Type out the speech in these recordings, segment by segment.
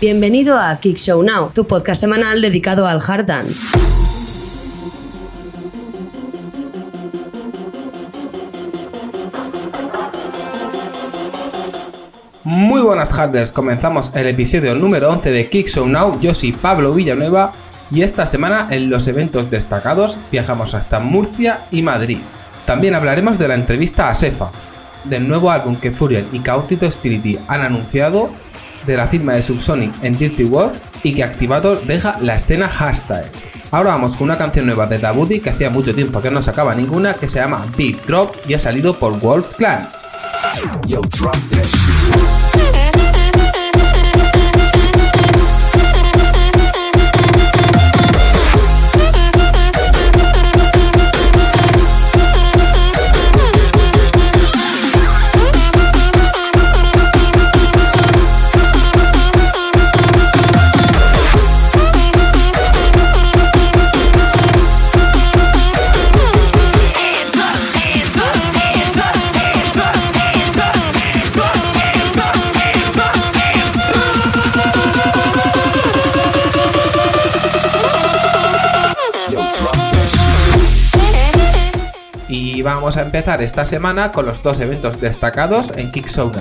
Bienvenido a Kick Show Now, tu podcast semanal dedicado al hard dance. Muy buenas harders, comenzamos el episodio número 11 de Kick Show Now. Yo soy Pablo Villanueva y esta semana en los eventos destacados viajamos hasta Murcia y Madrid. También hablaremos de la entrevista a Sefa, del nuevo álbum que Furiel y Chaotic Hostility han anunciado, de la firma de Subsonic en Dirty World y que Activator deja la escena hashtag. Ahora vamos con una canción nueva de Dabudi que hacía mucho tiempo que no sacaba ninguna que se llama Big Drop y ha salido por Wolf Clan. Yo, drop vamos a empezar esta semana con los dos eventos destacados en Kicksona.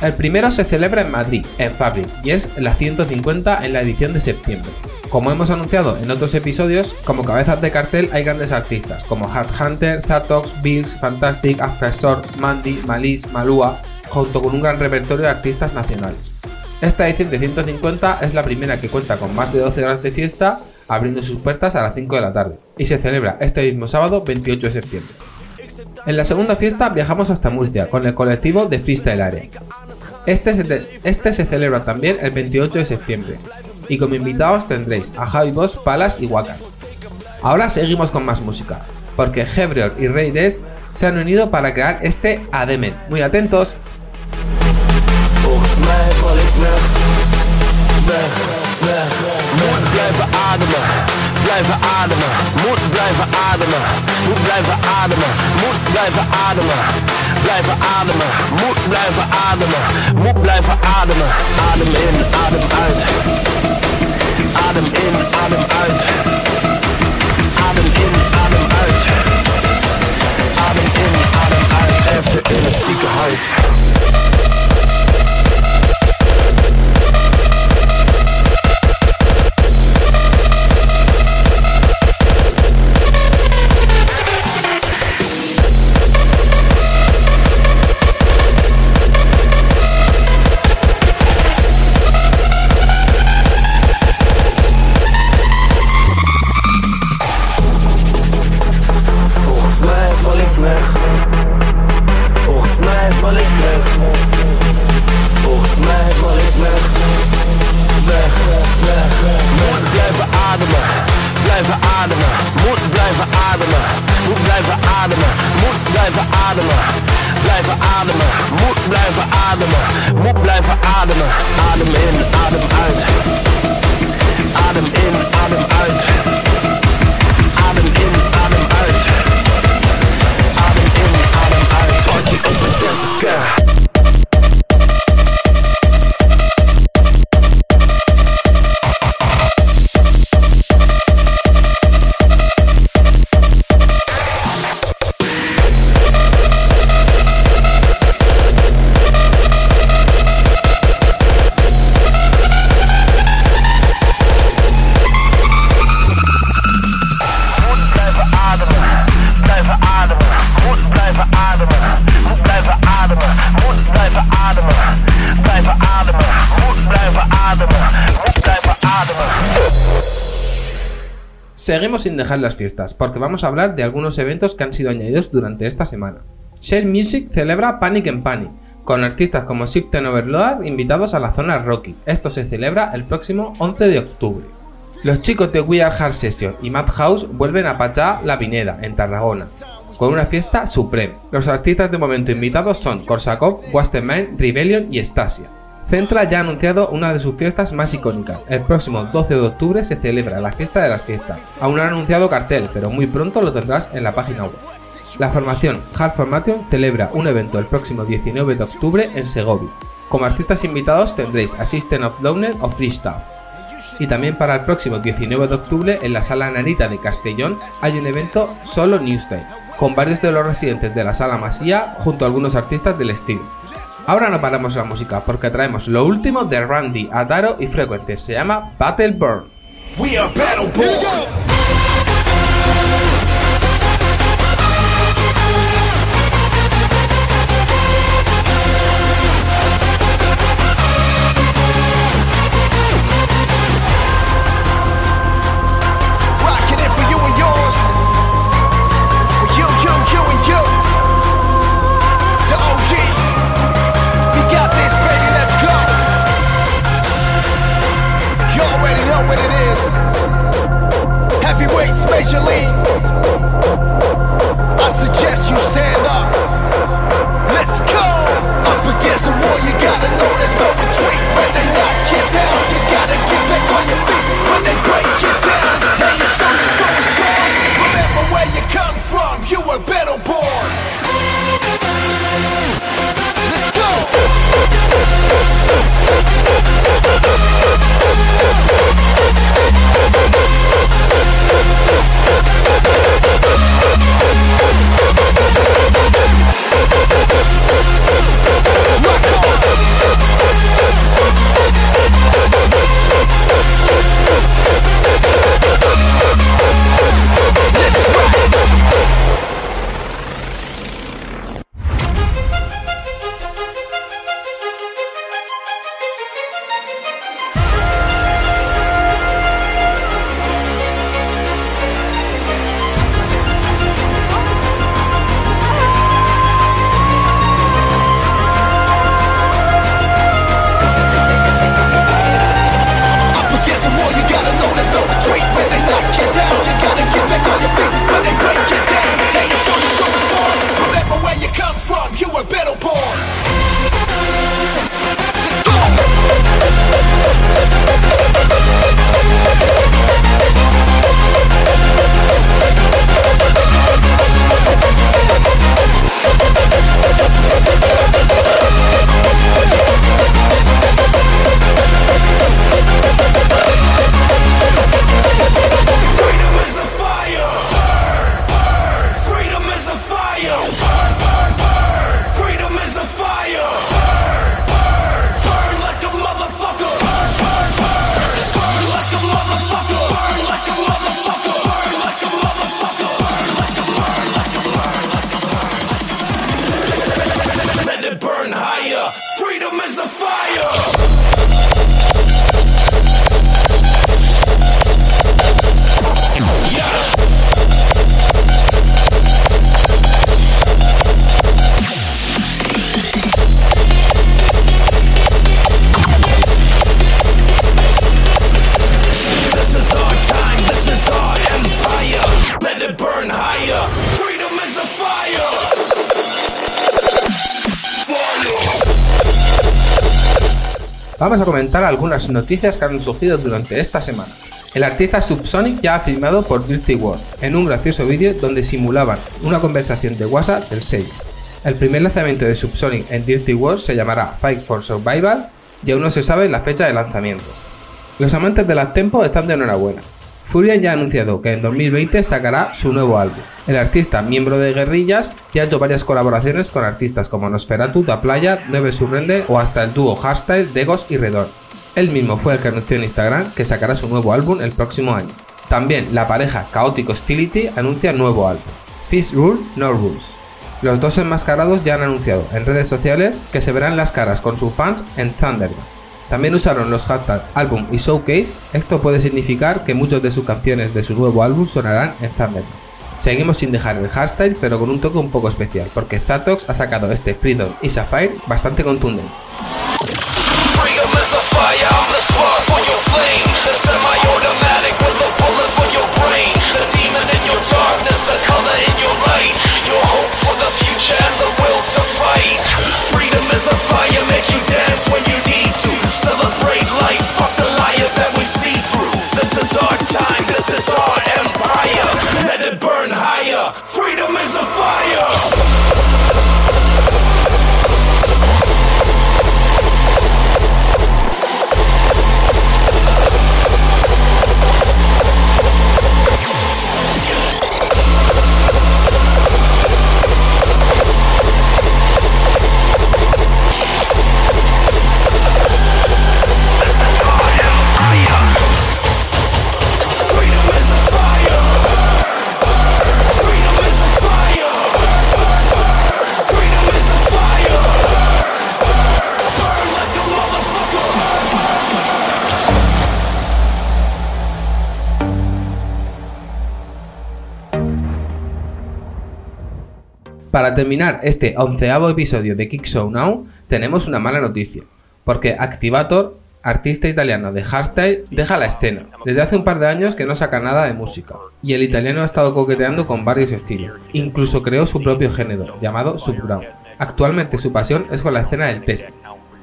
El primero se celebra en Madrid, en Fabric, y es la 150 en la edición de septiembre. Como hemos anunciado en otros episodios, como cabezas de cartel hay grandes artistas como Hard Hunter, Zatox, Bills, Fantastic, Afresor, Mandy, Malice, Malua, junto con un gran repertorio de artistas nacionales. Esta edición de 150 es la primera que cuenta con más de 12 horas de fiesta, abriendo sus puertas a las 5 de la tarde, y se celebra este mismo sábado 28 de septiembre. En la segunda fiesta viajamos hasta Murcia con el colectivo de Freestyle Area. Este se, te- este se celebra también el 28 de septiembre, y como invitados tendréis a Javi Boss, Palas y Wakan. Ahora seguimos con más música, porque Hebrior y Rey Des se han unido para crear este Ademen. Muy atentos. Blijven ademen. Moet blijven ademen, moet blijven ademen. Moet blijven ademen, blijven ademen. Moet blijven ademen, moet blijven ademen. Adem in, adem uit. Adem in, adem uit. Ademen. Moet blijven ademen. Adem in, adem uit. Seguimos sin dejar las fiestas, porque vamos a hablar de algunos eventos que han sido añadidos durante esta semana. Shell Music celebra Panic en Panic, con artistas como Sipten Overload invitados a la zona Rocky. Esto se celebra el próximo 11 de octubre. Los chicos de We Are Hard Session y Madhouse vuelven a Pachá La Pineda, en Tarragona, con una fiesta supreme. Los artistas de momento invitados son Korsakov, Wasterman, Rebellion y Stasia. Centra ya ha anunciado una de sus fiestas más icónicas. El próximo 12 de octubre se celebra la fiesta de las fiestas. Aún no han anunciado cartel, pero muy pronto lo tendrás en la página web. La formación Hard Formation celebra un evento el próximo 19 de octubre en Segovia. Como artistas invitados tendréis a System of Downer o Freestyle. Y también para el próximo 19 de octubre en la Sala Narita de Castellón hay un evento solo Newsday, con varios de los residentes de la Sala Masía junto a algunos artistas del estilo. Ahora no paramos la música porque traemos lo último de Randy, Adaro y Frecuente. Se llama Battle Burn. We are Battleborn. Rocking fire. Vamos a comentar algunas noticias que han surgido durante esta semana. El artista Subsonic ya ha firmado por Dirty World en un gracioso vídeo donde simulaban una conversación de WhatsApp del sello. El primer lanzamiento de Subsonic en Dirty World se llamará Fight for Survival y aún no se sabe la fecha de lanzamiento. Los amantes del tempo están de enhorabuena. Furian ya ha anunciado que en 2020 sacará su nuevo álbum. El artista, miembro de Guerrillas, ya ha hecho varias colaboraciones con artistas como Nosferatu, Da Playa, Never Surrender o hasta el dúo Hardstyle, Degos y Redor. Él mismo fue el que anunció en Instagram que sacará su nuevo álbum el próximo año. También la pareja Chaotic Hostility anuncia nuevo álbum, Fist Rule No Rules. Los dos enmascarados ya han anunciado en redes sociales que se verán las caras con sus fans en Thunderbolt. También usaron los hashtags álbum y showcase, esto puede significar que muchas de sus canciones de su nuevo álbum sonarán en Thunderbolt. Seguimos sin dejar el hardstyle, pero con un toque un poco especial, porque Zatox ha sacado este Freedom y Sapphire bastante contundente. Para terminar este onceavo episodio de Kick Show Now, tenemos una mala noticia, porque Activator, artista italiano de hardstyle, deja la escena. Desde hace un par de años que no saca nada de música, y el italiano ha estado coqueteando con varios estilos. Incluso creó su propio género, llamado Subground. Actualmente su pasión es con la escena del techno,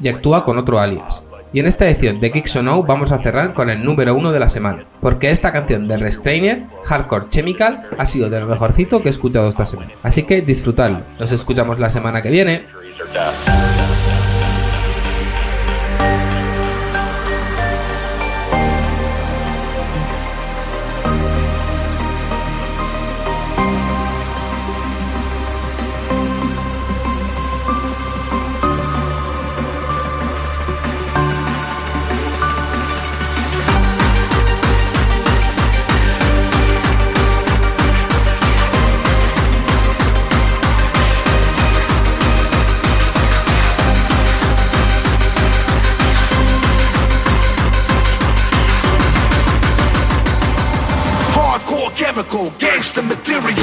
y actúa con otro alias. Y en esta edición de Kick Show Now vamos a cerrar con el número uno de la semana, porque esta canción de Restrainer, Hardcore Chemical, ha sido de lo mejorcito que he escuchado esta semana. Así que disfrutadlo. Nos escuchamos la semana que viene. Hardcore chemical, gangster material.